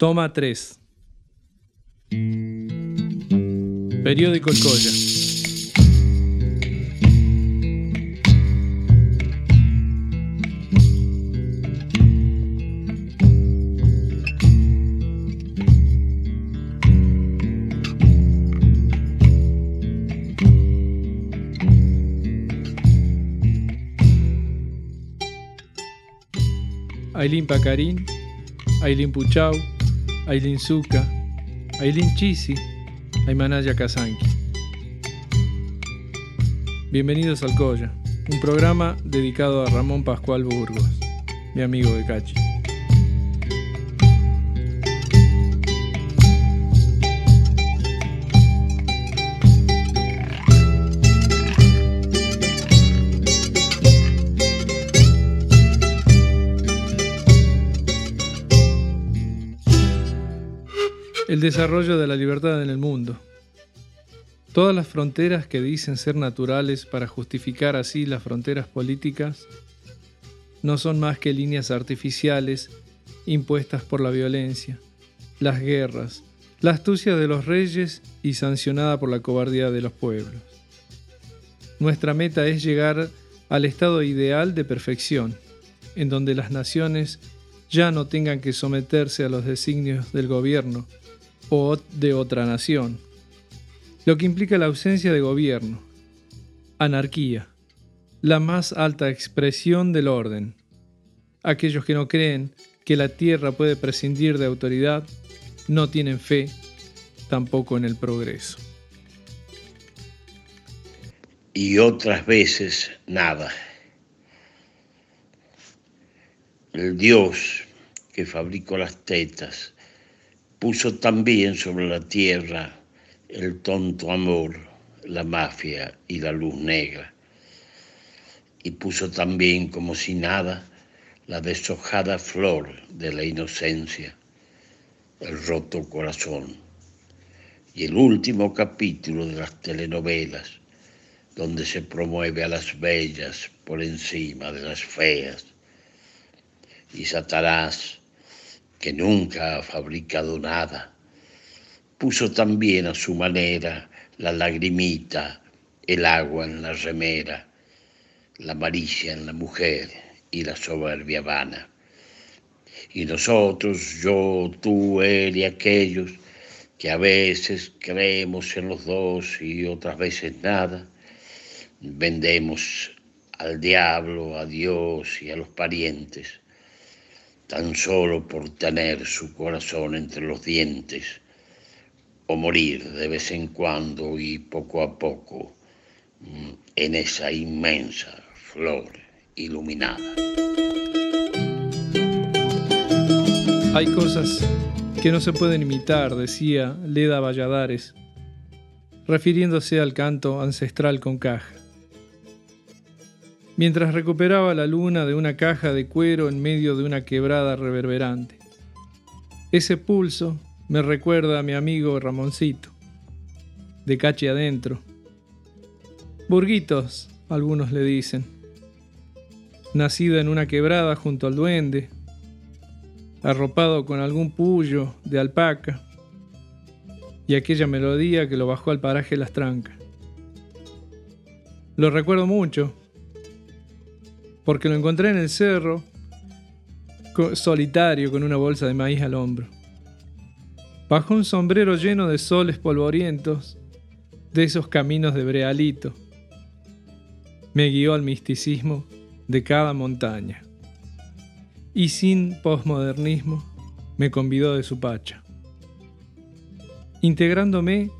Toma 3. Periódico El Colla. Ailín Pacarín, Ailín Puchau, Ailín Zuca, Ailín Chisi, Aymanaya Kazanki. Bienvenidos al Colla, un programa dedicado a Ramón Pascual Burgos, mi amigo de Cachi. El desarrollo de la libertad en el mundo. Todas las fronteras que dicen ser naturales para justificar así las fronteras políticas no son más que líneas artificiales impuestas por la violencia, las guerras, la astucia de los reyes y sancionada por la cobardía de los pueblos. Nuestra meta es llegar al estado ideal de perfección, en donde las naciones ya no tengan que someterse a los designios del gobierno, o de otra nación, lo que implica la ausencia de gobierno, anarquía, la más alta expresión del orden. Aquellos que no creen que la tierra puede prescindir de autoridad no tienen fe tampoco en el progreso. Y otras veces nada. El Dios que fabricó las tetas, puso también sobre la tierra el tonto amor, la mafia y la luz negra. Y puso también como si nada la deshojada flor de la inocencia, el roto corazón. Y el último capítulo de las telenovelas, donde se promueve a las bellas por encima de las feas. Y Satanás, que nunca ha fabricado nada, puso también a su manera la lagrimita, el agua en la remera, la malicia en la mujer y la soberbia vana. Y nosotros, yo, tú, él y aquellos, que a veces creemos en los dos y otras veces nada, vendemos al diablo, a Dios y a los parientes tan solo por tener su corazón entre los dientes, o morir de vez en cuando y poco a poco mm, en esa inmensa flor iluminada. Hay cosas que no se pueden imitar, decía Leda Valladares, refiriéndose al canto ancestral con caja mientras recuperaba la luna de una caja de cuero en medio de una quebrada reverberante. Ese pulso me recuerda a mi amigo Ramoncito, de cache adentro. Burguitos, algunos le dicen. Nacido en una quebrada junto al duende, arropado con algún puyo de alpaca y aquella melodía que lo bajó al paraje Las Trancas. Lo recuerdo mucho, porque lo encontré en el cerro, solitario con una bolsa de maíz al hombro. Bajo un sombrero lleno de soles polvorientos, de esos caminos de Brealito, me guió al misticismo de cada montaña. Y sin posmodernismo, me convidó de su pacha. Integrándome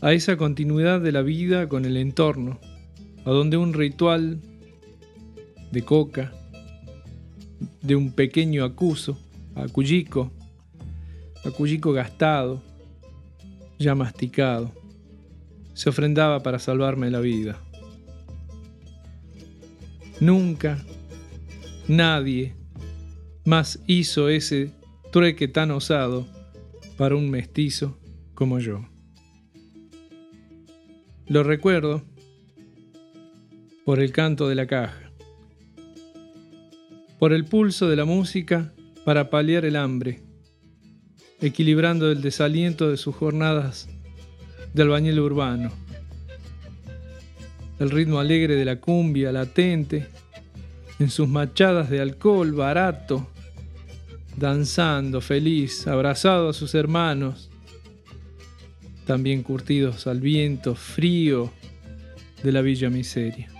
a esa continuidad de la vida con el entorno, a donde un ritual de coca, de un pequeño acuso, acuyico, acuyico gastado, ya masticado, se ofrendaba para salvarme la vida. Nunca, nadie más hizo ese trueque tan osado para un mestizo como yo. Lo recuerdo por el canto de la caja por el pulso de la música para paliar el hambre, equilibrando el desaliento de sus jornadas de albañil urbano. El ritmo alegre de la cumbia latente, en sus machadas de alcohol barato, danzando feliz, abrazado a sus hermanos, también curtidos al viento frío de la Villa Miseria.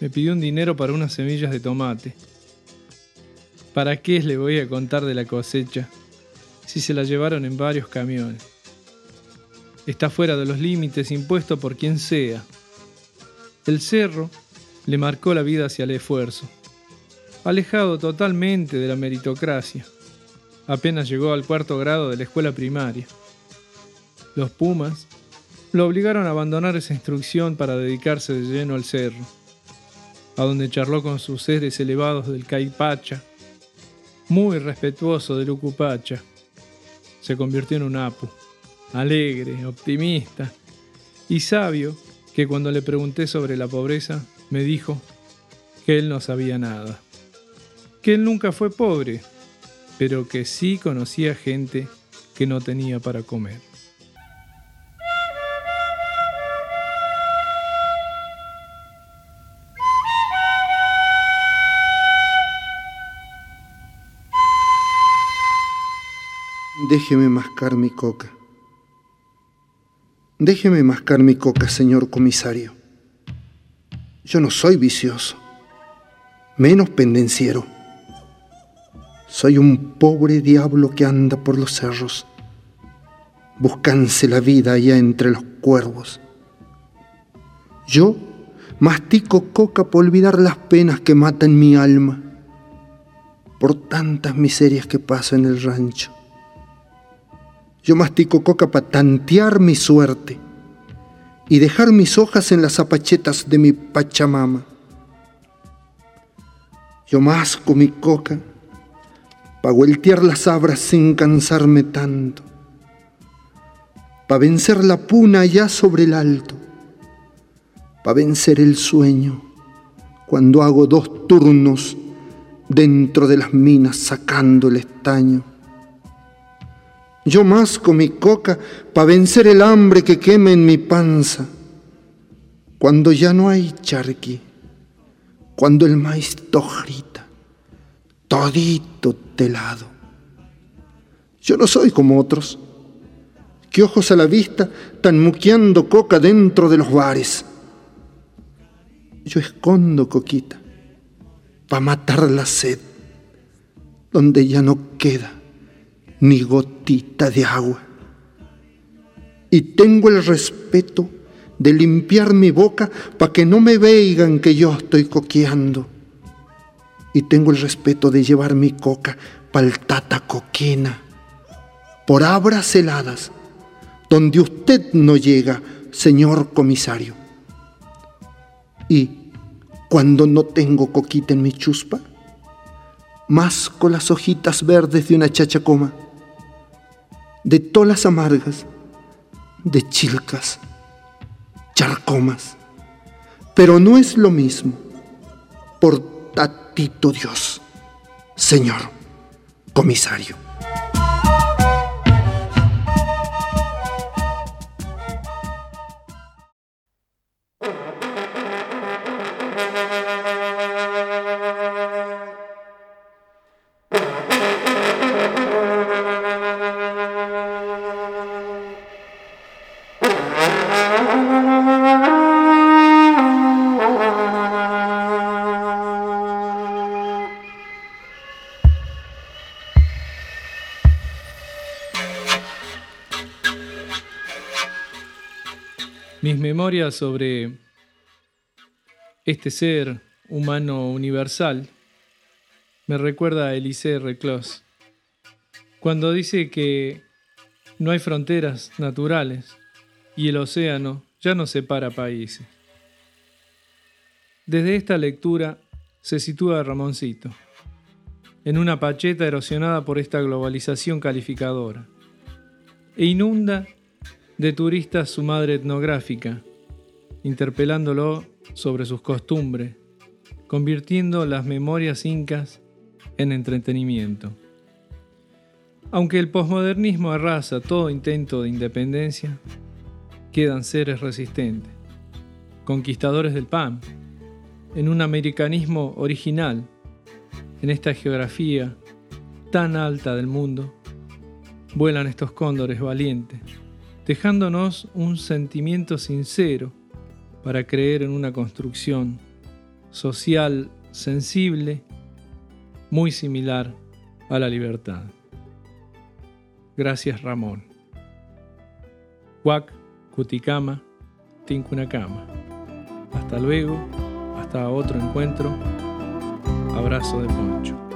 Me pidió un dinero para unas semillas de tomate. ¿Para qué le voy a contar de la cosecha si se la llevaron en varios camiones? Está fuera de los límites impuestos por quien sea. El cerro le marcó la vida hacia el esfuerzo, alejado totalmente de la meritocracia. Apenas llegó al cuarto grado de la escuela primaria. Los Pumas lo obligaron a abandonar esa instrucción para dedicarse de lleno al cerro, a donde charló con sus seres elevados del Caipacha, muy respetuoso del Ucupacha. Se convirtió en un apu, alegre, optimista y sabio que cuando le pregunté sobre la pobreza me dijo que él no sabía nada, que él nunca fue pobre, pero que sí conocía gente que no tenía para comer. Déjeme mascar mi coca. Déjeme mascar mi coca, señor comisario. Yo no soy vicioso, menos pendenciero. Soy un pobre diablo que anda por los cerros, buscándose la vida allá entre los cuervos. Yo mastico coca por olvidar las penas que matan mi alma, por tantas miserias que paso en el rancho. Yo mastico coca para tantear mi suerte y dejar mis hojas en las zapachetas de mi Pachamama. Yo masco mi coca para vueltear las abras sin cansarme tanto, para vencer la puna allá sobre el alto, para vencer el sueño cuando hago dos turnos dentro de las minas sacando el estaño yo masco mi coca para vencer el hambre que quema en mi panza. Cuando ya no hay charqui, cuando el maíz grita, todito telado. Yo no soy como otros, que ojos a la vista tan muqueando coca dentro de los bares. Yo escondo coquita para matar la sed, donde ya no queda ni gotita de agua. Y tengo el respeto de limpiar mi boca para que no me vean que yo estoy coqueando. Y tengo el respeto de llevar mi coca pa'l tata coquina, por abras heladas, donde usted no llega, señor comisario. Y cuando no tengo coquita en mi chuspa, masco las hojitas verdes de una chachacoma, de tolas amargas, de chilcas, charcomas. Pero no es lo mismo, por tatito Dios, señor comisario. Mis memorias sobre este ser humano universal me recuerda a Elisée Reclos, cuando dice que no hay fronteras naturales y el océano ya no separa países. Desde esta lectura se sitúa Ramoncito, en una pacheta erosionada por esta globalización calificadora, e inunda de turistas su madre etnográfica, interpelándolo sobre sus costumbres, convirtiendo las memorias incas en entretenimiento. Aunque el posmodernismo arrasa todo intento de independencia, quedan seres resistentes, conquistadores del pan, en un americanismo original, en esta geografía tan alta del mundo, vuelan estos cóndores valientes dejándonos un sentimiento sincero para creer en una construcción social sensible muy similar a la libertad. Gracias Ramón. Huac, Cuticama, Tincunacama. Hasta luego, hasta otro encuentro. Abrazo de Poncho.